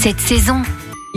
Cette saison,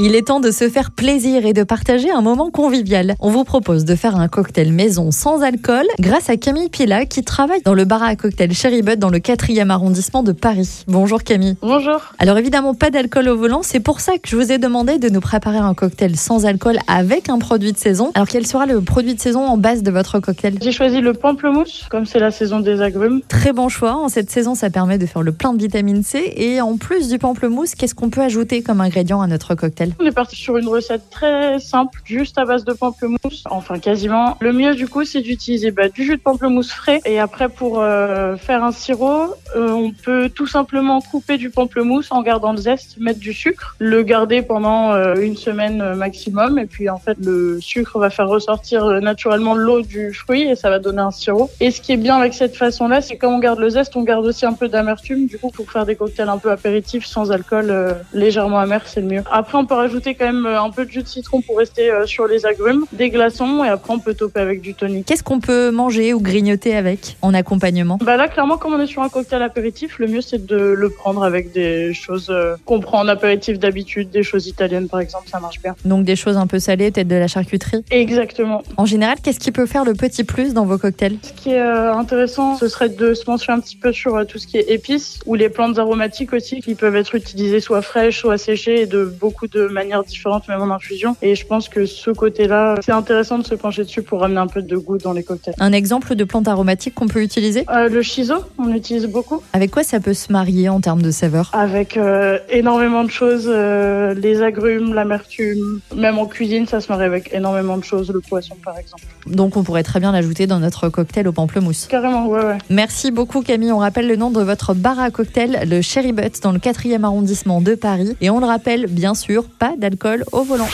Il est temps de se faire plaisir et de partager un moment convivial. On vous propose de faire un cocktail maison sans alcool grâce à Camille Pila qui travaille dans le bar à cocktail Cherry Bud dans le 4e arrondissement de Paris. Bonjour Camille. Bonjour. Alors évidemment pas d'alcool au volant, c'est pour ça que je vous ai demandé de nous préparer un cocktail sans alcool avec un produit de saison. Alors quel sera le produit de saison en base de votre cocktail? J'ai choisi le pamplemousse, comme c'est la saison des agrumes. Très bon choix, en cette saison ça permet de faire le plein de vitamine C et en plus du pamplemousse, qu'est-ce qu'on peut ajouter comme ingrédient à notre cocktail? On est parti sur une recette très simple, juste à base de pamplemousse. Enfin, quasiment. Le mieux, du coup, c'est d'utiliser bah, du jus de pamplemousse frais. Et après, pour euh, faire un sirop, euh, on peut tout simplement couper du pamplemousse en gardant le zeste, mettre du sucre, le garder pendant euh, une semaine maximum. Et puis, en fait, le sucre va faire ressortir naturellement l'eau du fruit et ça va donner un sirop. Et ce qui est bien avec cette façon-là, c'est quand on garde le zeste, on garde aussi un peu d'amertume. Du coup, pour faire des cocktails un peu apéritifs sans alcool, légèrement amer, c'est le mieux. Après, rajouter quand même euh, un peu de jus de citron pour rester euh, sur les agrumes, des glaçons et après, on peut toper avec du tonic. Qu'est-ce qu'on peut manger ou grignoter avec en accompagnement? Bah là, clairement, comme on est sur un cocktail apéritif, le mieux c'est de le prendre avec des choses euh, qu'on prend en apéritif d'habitude, des choses italiennes par exemple, ça marche bien. Donc des choses un peu salées, peut-être de la charcuterie? Exactement. En général, qu'est-ce qui peut faire le petit plus dans vos cocktails? Ce qui est intéressant, ce serait de se pencher un petit peu sur tout ce qui est épices ou les plantes aromatiques aussi, qui peuvent être utilisées soit fraîches, soit séchées et de beaucoup de manières différentes, même en infusion. Et je pense que ce côté-là, c'est intéressant de se pencher dessus pour ramener un peu de goût dans les cocktails. Un exemple de plante aromatique qu'on peut utiliser? Euh, le shiso, on utilise beaucoup. Avec quoi ça peut se marier en termes de saveur? Avec euh, énormément de choses, euh, les agrumes, l'amertume, même en cuisine, ça se marie avec énormément de choses, le poisson par exemple. Donc on pourrait très bien l'ajouter dans notre cocktail au pamplemousse. Carrément, ouais, ouais. Merci beaucoup Camille. On rappelle le nom de votre bar à cocktail, le Cherry Butt, dans le 4e arrondissement de Paris. Et on le rappelle, bien sûr, pas d'alcool au volant.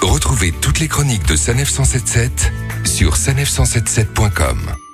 Retrouvez toutes les chroniques de Sanef 177 sur sanef177.com.